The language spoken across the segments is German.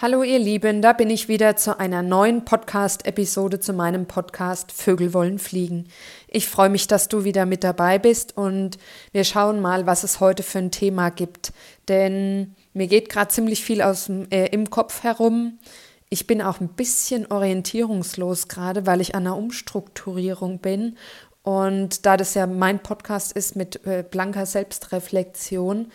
Hallo ihr Lieben, da bin ich wieder zu einer neuen Podcast-Episode zu meinem Podcast Vögel wollen fliegen. Ich freue mich, dass du wieder mit dabei bist und wir schauen mal, was es heute für ein Thema gibt. Denn mir geht gerade ziemlich viel aus, äh, im Kopf herum. Ich bin auch ein bisschen orientierungslos gerade, weil ich an einer Umstrukturierung bin. Und da das ja mein Podcast ist mit äh, blanker Selbstreflexion,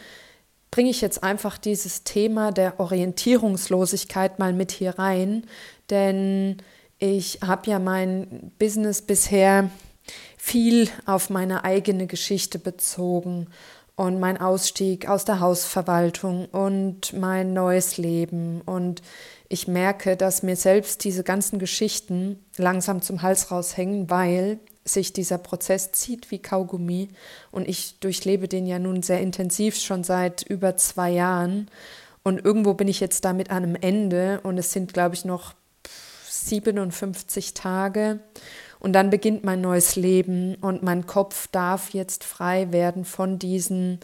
bringe ich jetzt einfach dieses Thema der Orientierungslosigkeit mal mit hier rein, denn ich habe ja mein Business bisher viel auf meine eigene Geschichte bezogen und mein Ausstieg aus der Hausverwaltung und mein neues Leben. Und ich merke, dass mir selbst diese ganzen Geschichten langsam zum Hals raushängen, weil sich dieser Prozess zieht wie Kaugummi. Und ich durchlebe den ja nun sehr intensiv schon seit über zwei Jahren. Und irgendwo bin ich jetzt damit an einem Ende. Und es sind, glaube ich, noch 57 Tage. Und dann beginnt mein neues Leben. Und mein Kopf darf jetzt frei werden von diesen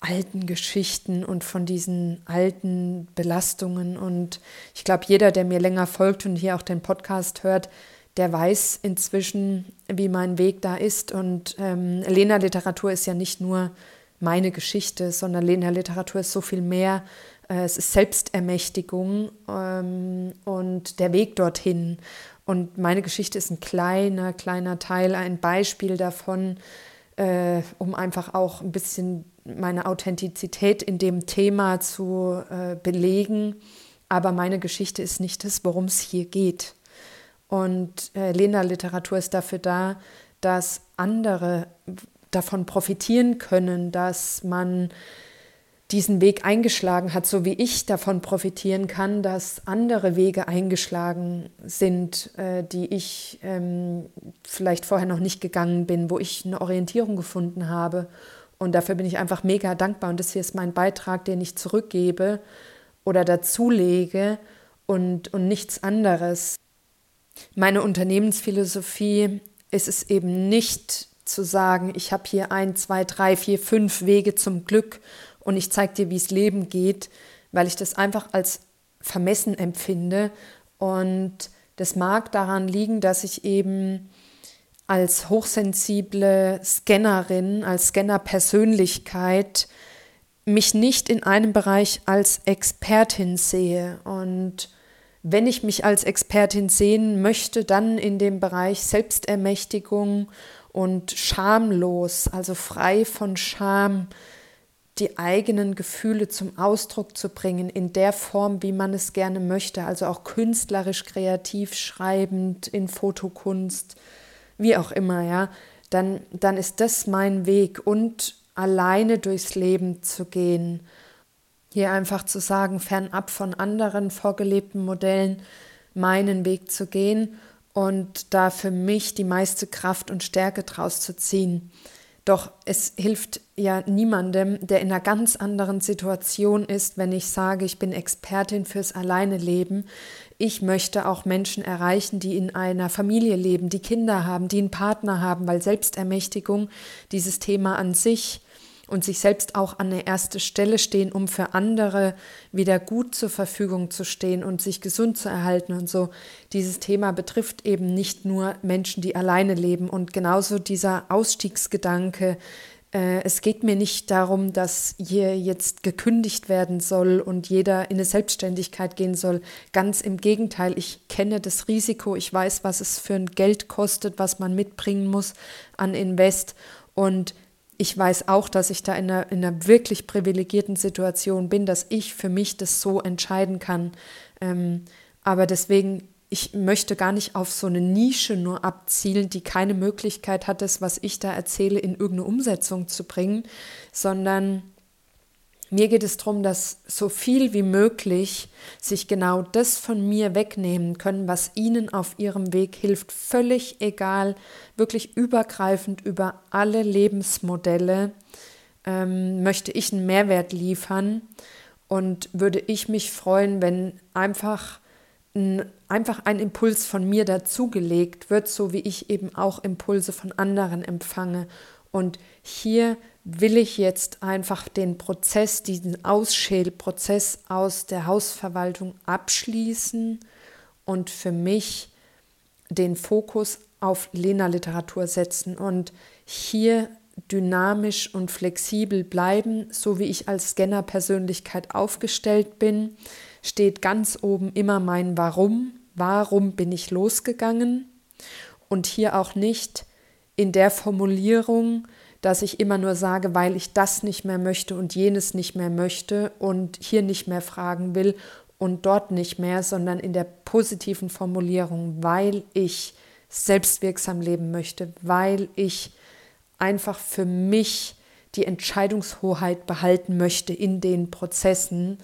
alten Geschichten und von diesen alten Belastungen. Und ich glaube, jeder, der mir länger folgt und hier auch den Podcast hört, der weiß inzwischen, wie mein Weg da ist. Und ähm, Lena Literatur ist ja nicht nur meine Geschichte, sondern Lena Literatur ist so viel mehr. Äh, es ist Selbstermächtigung ähm, und der Weg dorthin. Und meine Geschichte ist ein kleiner, kleiner Teil, ein Beispiel davon, äh, um einfach auch ein bisschen meine Authentizität in dem Thema zu äh, belegen. Aber meine Geschichte ist nicht das, worum es hier geht. Und äh, Lena-Literatur ist dafür da, dass andere davon profitieren können, dass man diesen Weg eingeschlagen hat, so wie ich davon profitieren kann, dass andere Wege eingeschlagen sind, äh, die ich ähm, vielleicht vorher noch nicht gegangen bin, wo ich eine Orientierung gefunden habe. Und dafür bin ich einfach mega dankbar. Und das hier ist mein Beitrag, den ich zurückgebe oder dazulege und, und nichts anderes. Meine Unternehmensphilosophie ist es eben nicht zu sagen, ich habe hier ein, zwei, drei, vier, fünf Wege zum Glück und ich zeige dir, wie es Leben geht, weil ich das einfach als vermessen empfinde. Und das mag daran liegen, dass ich eben als hochsensible Scannerin, als Scanner-Persönlichkeit mich nicht in einem Bereich als Expertin sehe und wenn ich mich als Expertin sehen möchte, dann in dem Bereich Selbstermächtigung und schamlos, also frei von Scham, die eigenen Gefühle zum Ausdruck zu bringen, in der Form, wie man es gerne möchte, also auch künstlerisch, kreativ, schreibend, in Fotokunst, wie auch immer, ja, dann, dann ist das mein Weg und alleine durchs Leben zu gehen hier einfach zu sagen, fernab von anderen vorgelebten Modellen meinen Weg zu gehen und da für mich die meiste Kraft und Stärke draus zu ziehen. Doch es hilft ja niemandem, der in einer ganz anderen Situation ist, wenn ich sage, ich bin Expertin fürs Alleineleben. Ich möchte auch Menschen erreichen, die in einer Familie leben, die Kinder haben, die einen Partner haben, weil Selbstermächtigung dieses Thema an sich und sich selbst auch an der erste Stelle stehen, um für andere wieder gut zur Verfügung zu stehen und sich gesund zu erhalten und so. Dieses Thema betrifft eben nicht nur Menschen, die alleine leben und genauso dieser Ausstiegsgedanke. Äh, es geht mir nicht darum, dass hier jetzt gekündigt werden soll und jeder in eine Selbstständigkeit gehen soll. Ganz im Gegenteil, ich kenne das Risiko, ich weiß, was es für ein Geld kostet, was man mitbringen muss an Invest und ich weiß auch, dass ich da in einer, in einer wirklich privilegierten Situation bin, dass ich für mich das so entscheiden kann. Ähm, aber deswegen, ich möchte gar nicht auf so eine Nische nur abzielen, die keine Möglichkeit hat, das, was ich da erzähle, in irgendeine Umsetzung zu bringen, sondern mir geht es darum, dass so viel wie möglich sich genau das von mir wegnehmen können, was ihnen auf ihrem Weg hilft, völlig egal, wirklich übergreifend über alle Lebensmodelle ähm, möchte ich einen Mehrwert liefern und würde ich mich freuen, wenn einfach ein, einfach ein Impuls von mir dazugelegt wird, so wie ich eben auch Impulse von anderen empfange. Und hier will ich jetzt einfach den Prozess, diesen Ausschälprozess aus der Hausverwaltung abschließen und für mich den Fokus auf Lena-Literatur setzen und hier dynamisch und flexibel bleiben, so wie ich als Scanner-Persönlichkeit aufgestellt bin, steht ganz oben immer mein Warum. Warum bin ich losgegangen? Und hier auch nicht in der Formulierung, dass ich immer nur sage, weil ich das nicht mehr möchte und jenes nicht mehr möchte und hier nicht mehr fragen will und dort nicht mehr, sondern in der positiven Formulierung, weil ich selbstwirksam leben möchte, weil ich einfach für mich die Entscheidungshoheit behalten möchte in den Prozessen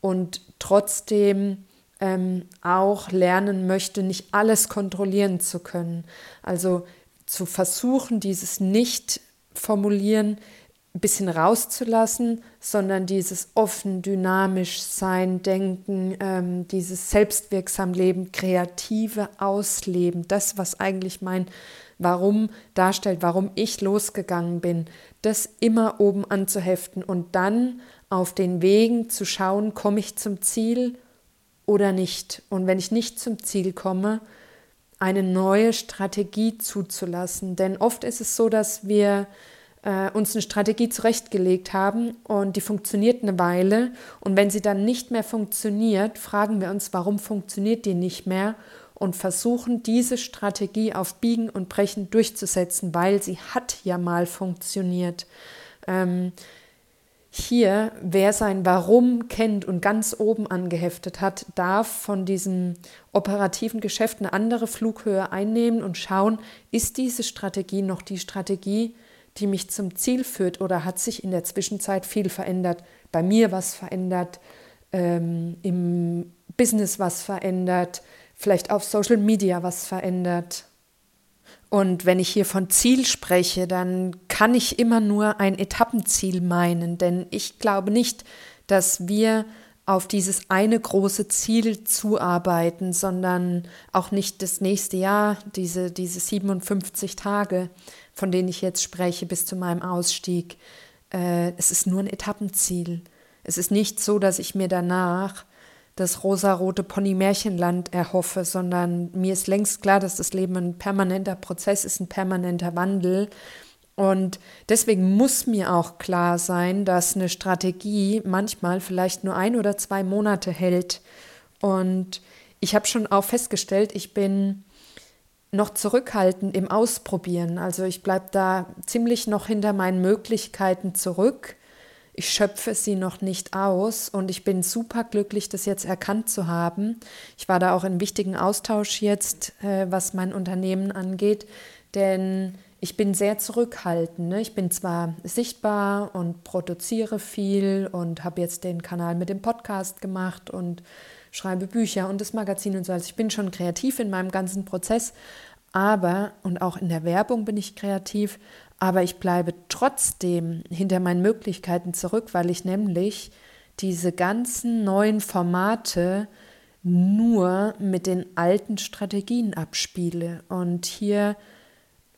und trotzdem ähm, auch lernen möchte, nicht alles kontrollieren zu können. Also zu versuchen, dieses nicht formulieren, ein bisschen rauszulassen, sondern dieses offen, dynamisch sein, denken, ähm, dieses selbstwirksam Leben, kreative Ausleben, das, was eigentlich mein Warum darstellt, warum ich losgegangen bin, das immer oben anzuheften und dann auf den Wegen zu schauen, komme ich zum Ziel oder nicht. Und wenn ich nicht zum Ziel komme, eine neue Strategie zuzulassen. Denn oft ist es so, dass wir äh, uns eine Strategie zurechtgelegt haben und die funktioniert eine Weile. Und wenn sie dann nicht mehr funktioniert, fragen wir uns, warum funktioniert die nicht mehr und versuchen diese Strategie auf Biegen und Brechen durchzusetzen, weil sie hat ja mal funktioniert. Ähm, hier, wer sein Warum kennt und ganz oben angeheftet hat, darf von diesem operativen Geschäft eine andere Flughöhe einnehmen und schauen, ist diese Strategie noch die Strategie, die mich zum Ziel führt oder hat sich in der Zwischenzeit viel verändert? Bei mir was verändert, ähm, im Business was verändert, vielleicht auf Social Media was verändert. Und wenn ich hier von Ziel spreche, dann kann ich immer nur ein Etappenziel meinen, denn ich glaube nicht, dass wir auf dieses eine große Ziel zuarbeiten, sondern auch nicht das nächste Jahr, diese, diese 57 Tage, von denen ich jetzt spreche, bis zu meinem Ausstieg. Äh, es ist nur ein Etappenziel. Es ist nicht so, dass ich mir danach das rosarote Pony-Märchenland erhoffe, sondern mir ist längst klar, dass das Leben ein permanenter Prozess ist, ein permanenter Wandel. Und deswegen muss mir auch klar sein, dass eine Strategie manchmal vielleicht nur ein oder zwei Monate hält. Und ich habe schon auch festgestellt, ich bin noch zurückhaltend im Ausprobieren. Also ich bleibe da ziemlich noch hinter meinen Möglichkeiten zurück ich schöpfe sie noch nicht aus und ich bin super glücklich, das jetzt erkannt zu haben. Ich war da auch in wichtigen Austausch jetzt, äh, was mein Unternehmen angeht, denn ich bin sehr zurückhaltend. Ne? Ich bin zwar sichtbar und produziere viel und habe jetzt den Kanal mit dem Podcast gemacht und schreibe Bücher und das Magazin und so. Also ich bin schon kreativ in meinem ganzen Prozess, aber und auch in der Werbung bin ich kreativ, aber ich bleibe trotzdem hinter meinen Möglichkeiten zurück, weil ich nämlich diese ganzen neuen Formate nur mit den alten Strategien abspiele. Und hier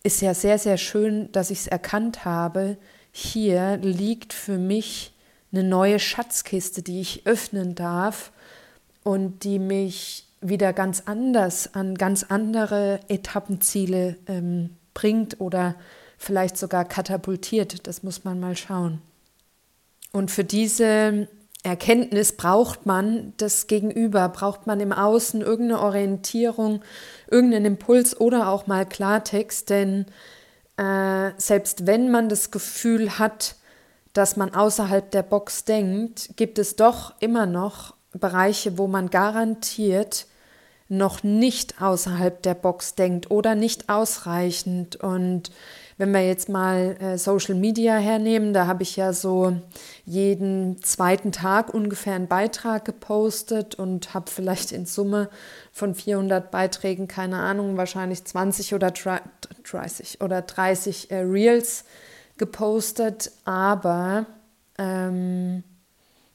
ist ja sehr, sehr schön, dass ich es erkannt habe. Hier liegt für mich eine neue Schatzkiste, die ich öffnen darf und die mich wieder ganz anders an ganz andere Etappenziele ähm, bringt oder vielleicht sogar katapultiert. Das muss man mal schauen. Und für diese Erkenntnis braucht man das Gegenüber, braucht man im Außen irgendeine Orientierung, irgendeinen Impuls oder auch mal Klartext, denn äh, selbst wenn man das Gefühl hat, dass man außerhalb der Box denkt, gibt es doch immer noch Bereiche, wo man garantiert noch nicht außerhalb der Box denkt oder nicht ausreichend. Und wenn wir jetzt mal äh, Social Media hernehmen, da habe ich ja so jeden zweiten Tag ungefähr einen Beitrag gepostet und habe vielleicht in Summe von 400 Beiträgen, keine Ahnung, wahrscheinlich 20 oder 30 oder 30 äh, Reels gepostet. Aber ähm,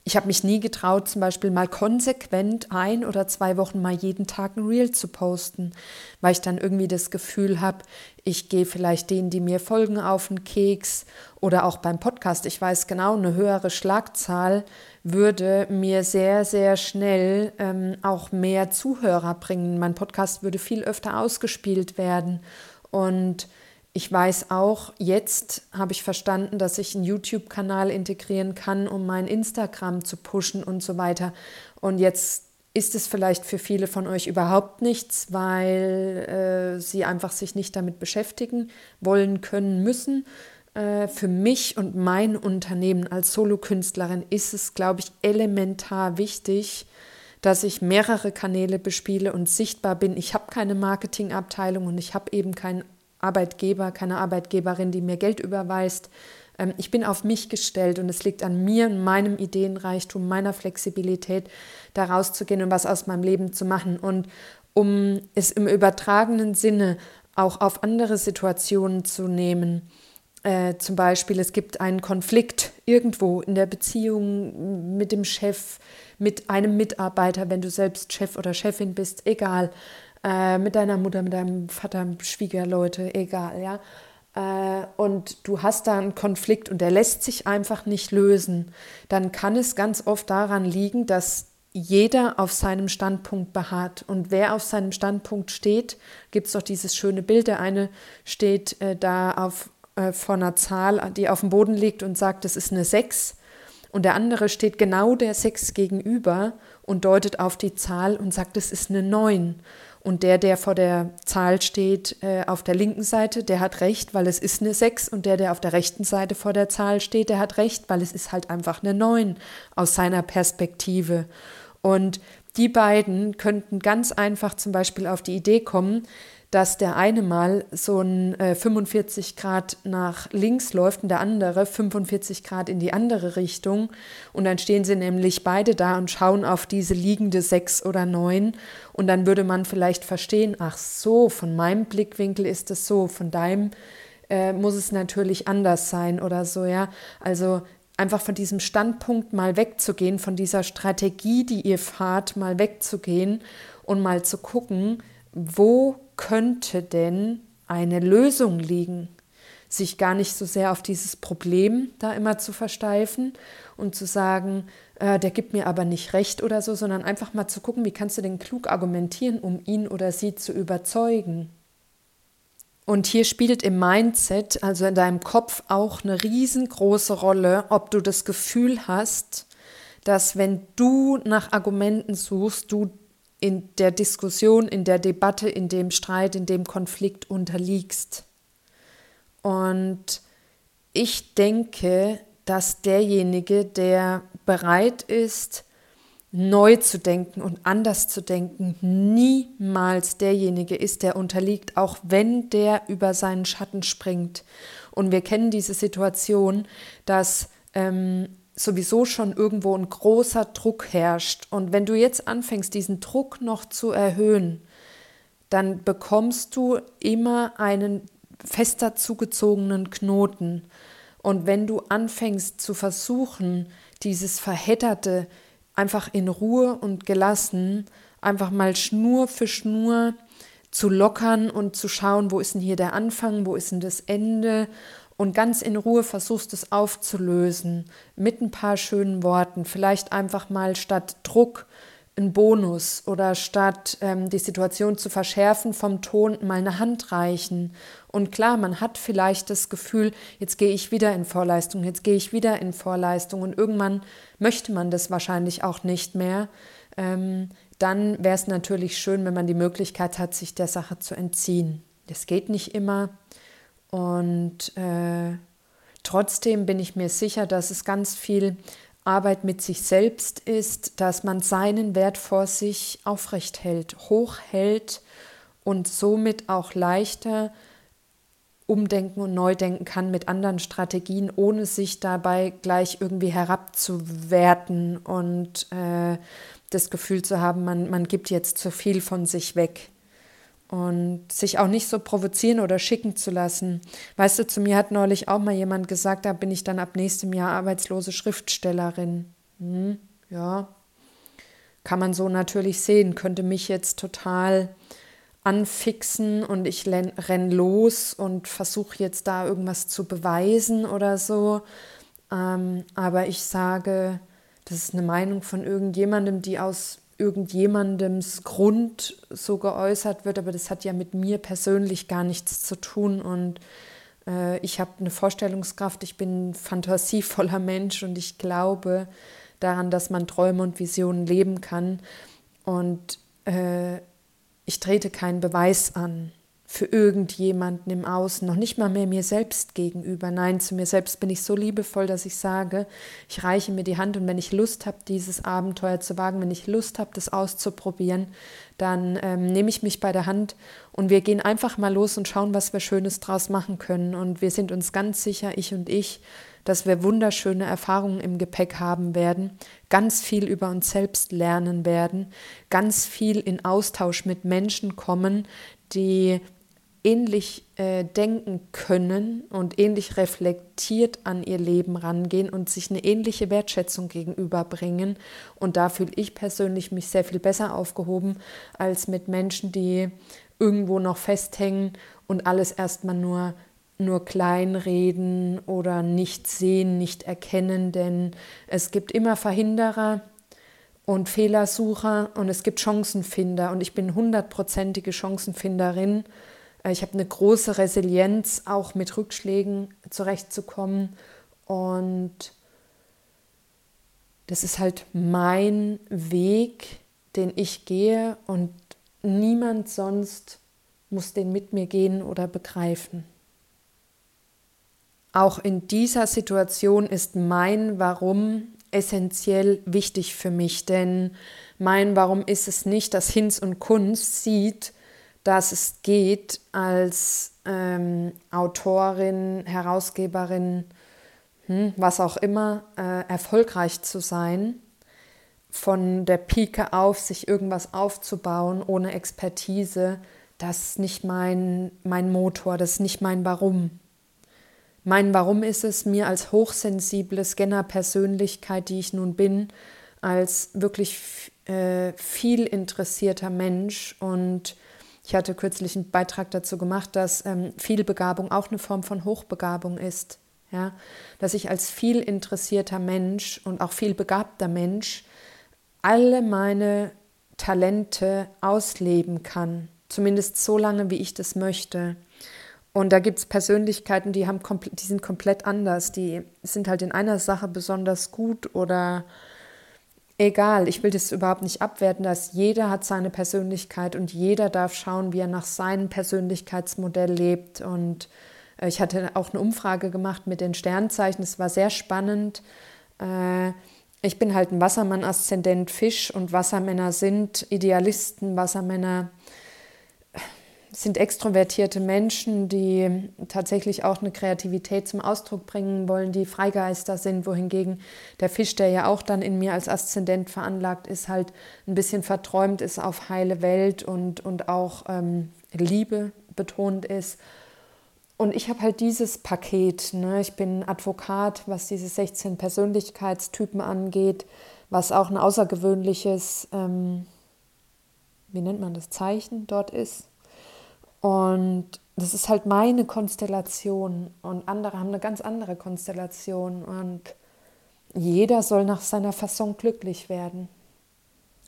ich habe mich nie getraut, zum Beispiel mal konsequent ein oder zwei Wochen mal jeden Tag ein Reel zu posten, weil ich dann irgendwie das Gefühl habe, ich gehe vielleicht denen, die mir folgen, auf den Keks oder auch beim Podcast. Ich weiß genau, eine höhere Schlagzahl würde mir sehr, sehr schnell ähm, auch mehr Zuhörer bringen. Mein Podcast würde viel öfter ausgespielt werden und ich weiß auch, jetzt habe ich verstanden, dass ich einen YouTube-Kanal integrieren kann, um mein Instagram zu pushen und so weiter. Und jetzt ist es vielleicht für viele von euch überhaupt nichts, weil äh, sie einfach sich nicht damit beschäftigen wollen, können, müssen. Äh, für mich und mein Unternehmen als Solokünstlerin ist es, glaube ich, elementar wichtig, dass ich mehrere Kanäle bespiele und sichtbar bin. Ich habe keine Marketingabteilung und ich habe eben keinen Arbeitgeber, keine Arbeitgeberin, die mir Geld überweist. Ähm, ich bin auf mich gestellt und es liegt an mir, meinem Ideenreichtum, meiner Flexibilität, da rauszugehen und was aus meinem Leben zu machen. Und um es im übertragenen Sinne auch auf andere Situationen zu nehmen, äh, zum Beispiel, es gibt einen Konflikt irgendwo in der Beziehung mit dem Chef, mit einem Mitarbeiter, wenn du selbst Chef oder Chefin bist, egal äh, mit deiner Mutter, mit deinem Vater, Schwiegerleute, egal, ja. Äh, und du hast da einen Konflikt und der lässt sich einfach nicht lösen, dann kann es ganz oft daran liegen, dass jeder auf seinem Standpunkt beharrt. Und wer auf seinem Standpunkt steht, gibt es doch dieses schöne Bild. Der eine steht äh, da auf, äh, vor einer Zahl, die auf dem Boden liegt und sagt, es ist eine 6. Und der andere steht genau der 6 gegenüber und deutet auf die Zahl und sagt, es ist eine 9. Und der, der vor der Zahl steht, äh, auf der linken Seite, der hat recht, weil es ist eine 6. Und der, der auf der rechten Seite vor der Zahl steht, der hat recht, weil es ist halt einfach eine 9 aus seiner Perspektive. Und die beiden könnten ganz einfach zum Beispiel auf die Idee kommen, dass der eine mal so ein äh, 45 Grad nach links läuft und der andere 45 Grad in die andere Richtung. Und dann stehen sie nämlich beide da und schauen auf diese liegende 6 oder 9. Und dann würde man vielleicht verstehen, ach so, von meinem Blickwinkel ist es so, von deinem äh, muss es natürlich anders sein oder so, ja. Also einfach von diesem Standpunkt mal wegzugehen, von dieser Strategie, die ihr fahrt, mal wegzugehen und mal zu gucken, wo könnte denn eine Lösung liegen? Sich gar nicht so sehr auf dieses Problem da immer zu versteifen und zu sagen, äh, der gibt mir aber nicht recht oder so, sondern einfach mal zu gucken, wie kannst du denn klug argumentieren, um ihn oder sie zu überzeugen. Und hier spielt im Mindset, also in deinem Kopf, auch eine riesengroße Rolle, ob du das Gefühl hast, dass wenn du nach Argumenten suchst, du in der Diskussion, in der Debatte, in dem Streit, in dem Konflikt unterliegst. Und ich denke, dass derjenige, der bereit ist, neu zu denken und anders zu denken, niemals derjenige ist, der unterliegt, auch wenn der über seinen Schatten springt. Und wir kennen diese Situation, dass ähm, sowieso schon irgendwo ein großer Druck herrscht. Und wenn du jetzt anfängst, diesen Druck noch zu erhöhen, dann bekommst du immer einen fester zugezogenen Knoten. Und wenn du anfängst zu versuchen, dieses Verhedderte einfach in Ruhe und gelassen, einfach mal Schnur für Schnur zu lockern und zu schauen, wo ist denn hier der Anfang, wo ist denn das Ende und ganz in Ruhe versuchst es aufzulösen mit ein paar schönen Worten. Vielleicht einfach mal statt Druck ein Bonus oder statt ähm, die Situation zu verschärfen vom Ton mal eine Hand reichen. Und klar, man hat vielleicht das Gefühl, jetzt gehe ich wieder in Vorleistung, jetzt gehe ich wieder in Vorleistung und irgendwann möchte man das wahrscheinlich auch nicht mehr. Ähm, dann wäre es natürlich schön, wenn man die Möglichkeit hat, sich der Sache zu entziehen. Das geht nicht immer. Und äh, trotzdem bin ich mir sicher, dass es ganz viel Arbeit mit sich selbst ist, dass man seinen Wert vor sich aufrecht hält, hochhält und somit auch leichter umdenken und neu denken kann mit anderen Strategien, ohne sich dabei gleich irgendwie herabzuwerten und äh, das Gefühl zu haben, man, man gibt jetzt zu viel von sich weg und sich auch nicht so provozieren oder schicken zu lassen. Weißt du, zu mir hat neulich auch mal jemand gesagt, da bin ich dann ab nächstem Jahr arbeitslose Schriftstellerin. hm, ja, kann man so natürlich sehen, könnte mich jetzt total anfixen und ich renn los und versuche jetzt da irgendwas zu beweisen oder so. Ähm, aber ich sage, das ist eine Meinung von irgendjemandem, die aus irgendjemandems Grund so geäußert wird, aber das hat ja mit mir persönlich gar nichts zu tun. Und äh, ich habe eine Vorstellungskraft, ich bin ein fantasievoller Mensch und ich glaube daran, dass man Träume und Visionen leben kann. Und äh, ich trete keinen Beweis an für irgendjemanden im Außen, noch nicht mal mehr mir selbst gegenüber. Nein, zu mir selbst bin ich so liebevoll, dass ich sage, ich reiche mir die Hand und wenn ich Lust habe, dieses Abenteuer zu wagen, wenn ich Lust habe, das auszuprobieren, dann ähm, nehme ich mich bei der Hand und wir gehen einfach mal los und schauen, was wir Schönes draus machen können. Und wir sind uns ganz sicher, ich und ich, dass wir wunderschöne Erfahrungen im Gepäck haben werden, ganz viel über uns selbst lernen werden, ganz viel in Austausch mit Menschen kommen, die ähnlich äh, denken können und ähnlich reflektiert an ihr Leben rangehen und sich eine ähnliche Wertschätzung gegenüberbringen. Und da fühle ich persönlich mich sehr viel besser aufgehoben als mit Menschen, die irgendwo noch festhängen und alles erstmal nur nur kleinreden oder nicht sehen, nicht erkennen, denn es gibt immer Verhinderer und Fehlersucher und es gibt Chancenfinder. Und ich bin hundertprozentige Chancenfinderin ich habe eine große Resilienz, auch mit Rückschlägen zurechtzukommen. Und das ist halt mein Weg, den ich gehe und niemand sonst muss den mit mir gehen oder begreifen. Auch in dieser Situation ist mein Warum essentiell wichtig für mich, denn mein Warum ist es nicht, dass Hinz und Kunst sieht, dass es geht, als ähm, Autorin, Herausgeberin, hm, was auch immer, äh, erfolgreich zu sein, von der Pike auf sich irgendwas aufzubauen ohne Expertise, das ist nicht mein, mein Motor, das ist nicht mein Warum. Mein Warum ist es, mir als hochsensible Scanner-Persönlichkeit, die ich nun bin, als wirklich äh, viel interessierter Mensch und ich hatte kürzlich einen Beitrag dazu gemacht, dass ähm, Vielbegabung auch eine Form von Hochbegabung ist. Ja? Dass ich als viel interessierter Mensch und auch viel begabter Mensch alle meine Talente ausleben kann. Zumindest so lange, wie ich das möchte. Und da gibt es Persönlichkeiten, die, haben die sind komplett anders. Die sind halt in einer Sache besonders gut oder egal, ich will das überhaupt nicht abwerten, dass jeder hat seine Persönlichkeit und jeder darf schauen, wie er nach seinem Persönlichkeitsmodell lebt. Und äh, ich hatte auch eine Umfrage gemacht mit den Sternzeichen, es war sehr spannend. Äh, ich bin halt ein Wassermann-Aszendent Fisch und Wassermänner sind Idealisten, Wassermänner sind extrovertierte Menschen, die tatsächlich auch eine Kreativität zum Ausdruck bringen wollen, die Freigeister sind, wohingegen der Fisch, der ja auch dann in mir als Aszendent veranlagt ist, halt ein bisschen verträumt ist auf heile Welt und, und auch ähm, Liebe betont ist. Und ich habe halt dieses Paket. Ne? Ich bin Advokat, was diese 16 Persönlichkeitstypen angeht, was auch ein außergewöhnliches, ähm, wie nennt man das, Zeichen dort ist und das ist halt meine Konstellation und andere haben eine ganz andere Konstellation und jeder soll nach seiner Fasson glücklich werden.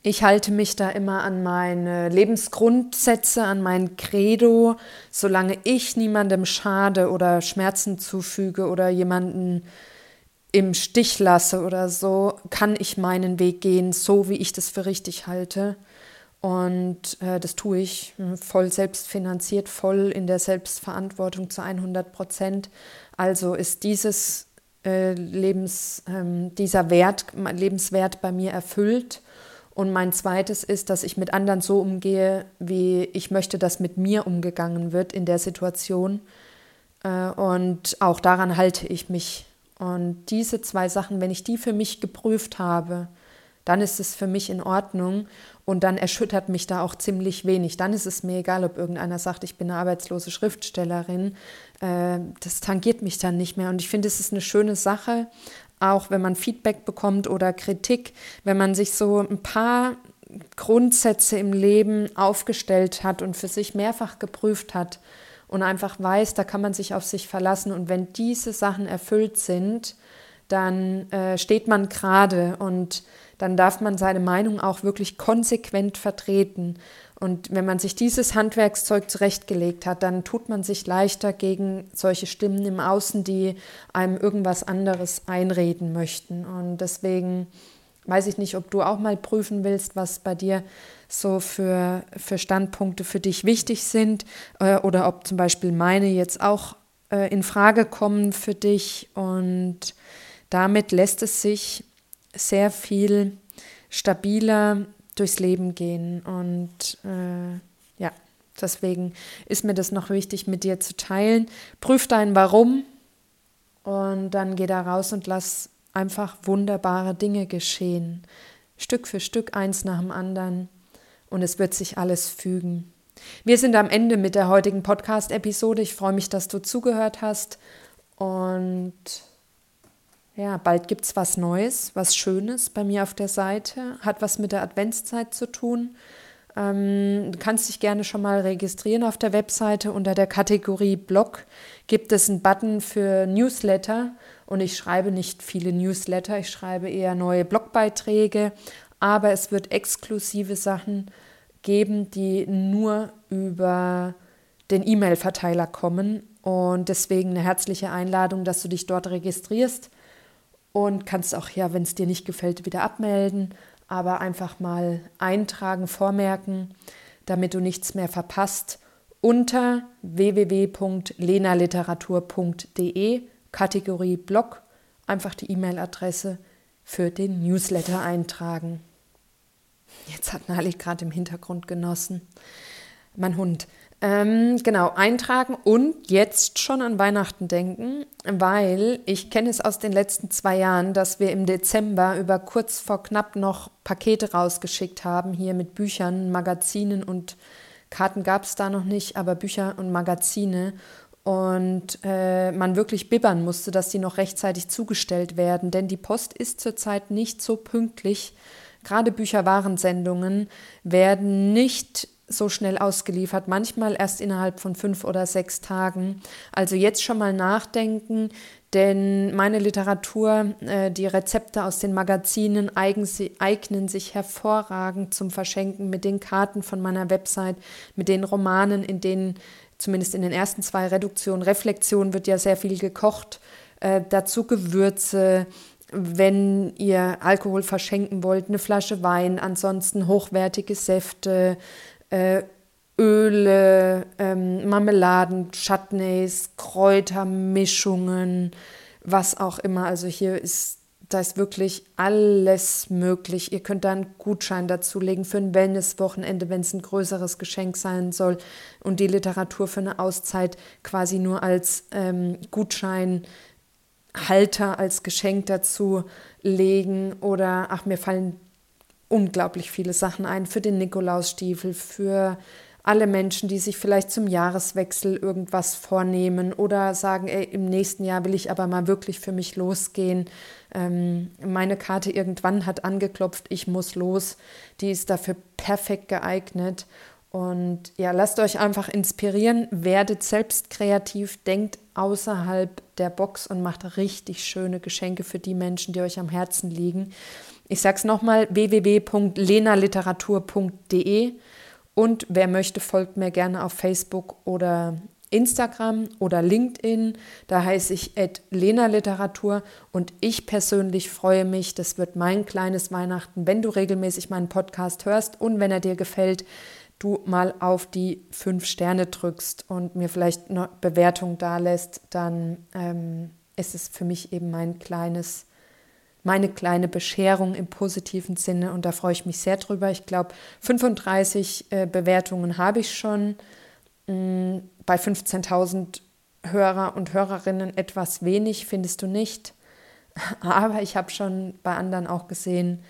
Ich halte mich da immer an meine Lebensgrundsätze, an mein Credo. Solange ich niemandem schade oder Schmerzen zufüge oder jemanden im Stich lasse oder so, kann ich meinen Weg gehen, so wie ich das für richtig halte. Und äh, das tue ich hm, voll selbstfinanziert, voll in der Selbstverantwortung zu 100 Prozent. Also ist dieses äh, Lebens, ähm, dieser Wert, Lebenswert bei mir erfüllt. Und mein zweites ist, dass ich mit anderen so umgehe, wie ich möchte, dass mit mir umgegangen wird in der Situation. Äh, und auch daran halte ich mich. Und diese zwei Sachen, wenn ich die für mich geprüft habe, dann ist es für mich in Ordnung und dann erschüttert mich da auch ziemlich wenig. Dann ist es mir egal, ob irgendeiner sagt, ich bin eine arbeitslose Schriftstellerin. Äh, das tangiert mich dann nicht mehr. Und ich finde, es ist eine schöne Sache, auch wenn man Feedback bekommt oder Kritik, wenn man sich so ein paar Grundsätze im Leben aufgestellt hat und für sich mehrfach geprüft hat und einfach weiß, da kann man sich auf sich verlassen. Und wenn diese Sachen erfüllt sind, dann äh, steht man gerade und dann darf man seine Meinung auch wirklich konsequent vertreten. Und wenn man sich dieses Handwerkszeug zurechtgelegt hat, dann tut man sich leichter gegen solche Stimmen im Außen, die einem irgendwas anderes einreden möchten. Und deswegen weiß ich nicht, ob du auch mal prüfen willst, was bei dir so für, für Standpunkte für dich wichtig sind äh, oder ob zum Beispiel meine jetzt auch äh, in Frage kommen für dich. Und damit lässt es sich sehr viel stabiler durchs Leben gehen. Und äh, ja, deswegen ist mir das noch wichtig, mit dir zu teilen. Prüf dein Warum und dann geh da raus und lass einfach wunderbare Dinge geschehen. Stück für Stück, eins nach dem anderen. Und es wird sich alles fügen. Wir sind am Ende mit der heutigen Podcast-Episode. Ich freue mich, dass du zugehört hast. Und ja, bald gibt es was Neues, was Schönes bei mir auf der Seite. Hat was mit der Adventszeit zu tun. Ähm, du kannst dich gerne schon mal registrieren auf der Webseite. Unter der Kategorie Blog gibt es einen Button für Newsletter. Und ich schreibe nicht viele Newsletter, ich schreibe eher neue Blogbeiträge. Aber es wird exklusive Sachen geben, die nur über den E-Mail-Verteiler kommen. Und deswegen eine herzliche Einladung, dass du dich dort registrierst und kannst auch, ja, wenn es dir nicht gefällt, wieder abmelden, aber einfach mal eintragen, vormerken, damit du nichts mehr verpasst, unter www.lenaliteratur.de, Kategorie Blog, einfach die E-Mail-Adresse für den Newsletter eintragen. Jetzt hat Nali gerade im Hintergrund genossen. Mein Hund. Ähm, genau, eintragen und jetzt schon an Weihnachten denken, weil ich kenne es aus den letzten zwei Jahren, dass wir im Dezember über kurz vor knapp noch Pakete rausgeschickt haben, hier mit Büchern, Magazinen und Karten gab es da noch nicht, aber Bücher und Magazine. Und äh, man wirklich bibbern musste, dass die noch rechtzeitig zugestellt werden, denn die Post ist zurzeit nicht so pünktlich. Gerade Bücherwarensendungen werden nicht so schnell ausgeliefert, manchmal erst innerhalb von fünf oder sechs Tagen. Also jetzt schon mal nachdenken, denn meine Literatur, äh, die Rezepte aus den Magazinen eignen sich hervorragend zum Verschenken mit den Karten von meiner Website, mit den Romanen, in denen zumindest in den ersten zwei Reduktionen, Reflexion wird ja sehr viel gekocht, äh, dazu Gewürze, wenn ihr Alkohol verschenken wollt, eine Flasche Wein, ansonsten hochwertige Säfte, äh, Öle, ähm, Marmeladen, Chutneys, Kräutermischungen, was auch immer. Also hier ist, da ist wirklich alles möglich. Ihr könnt da einen Gutschein dazulegen für ein Wellnesswochenende, wenn es ein größeres Geschenk sein soll und die Literatur für eine Auszeit quasi nur als ähm, Gutschein Halter als Geschenk dazu legen oder ach mir fallen unglaublich viele Sachen ein für den Nikolausstiefel, für alle Menschen, die sich vielleicht zum Jahreswechsel irgendwas vornehmen oder sagen, ey, im nächsten Jahr will ich aber mal wirklich für mich losgehen. Ähm, meine Karte irgendwann hat angeklopft, ich muss los. Die ist dafür perfekt geeignet. Und ja, lasst euch einfach inspirieren, werdet selbst kreativ, denkt außerhalb der Box und macht richtig schöne Geschenke für die Menschen, die euch am Herzen liegen. Ich sage es nochmal, www.lenaliteratur.de und wer möchte, folgt mir gerne auf Facebook oder Instagram oder LinkedIn. Da heiße ich Lena Literatur und ich persönlich freue mich, das wird mein kleines Weihnachten, wenn du regelmäßig meinen Podcast hörst und wenn er dir gefällt, du mal auf die fünf Sterne drückst und mir vielleicht eine Bewertung da lässt, dann ähm, ist es für mich eben mein kleines meine kleine Bescherung im positiven Sinne und da freue ich mich sehr drüber. Ich glaube, 35 äh, Bewertungen habe ich schon. Mm, bei 15.000 Hörer und Hörerinnen etwas wenig, findest du nicht. Aber ich habe schon bei anderen auch gesehen,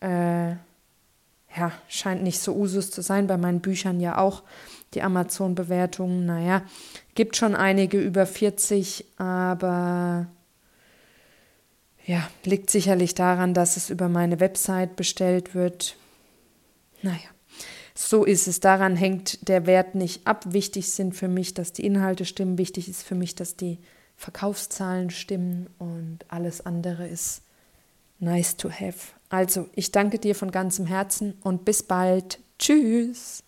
äh, ja, scheint nicht so Usus zu sein, bei meinen Büchern ja auch die Amazon-Bewertungen. Naja, gibt schon einige über 40, aber Ja, liegt sicherlich daran, dass es über meine Website bestellt wird. Naja, so ist es. Daran hängt der Wert nicht ab. Wichtig sind für mich, dass die Inhalte stimmen. Wichtig ist für mich, dass die Verkaufszahlen stimmen und alles andere ist nice to have. Also, ich danke dir von ganzem Herzen und bis bald. Tschüss.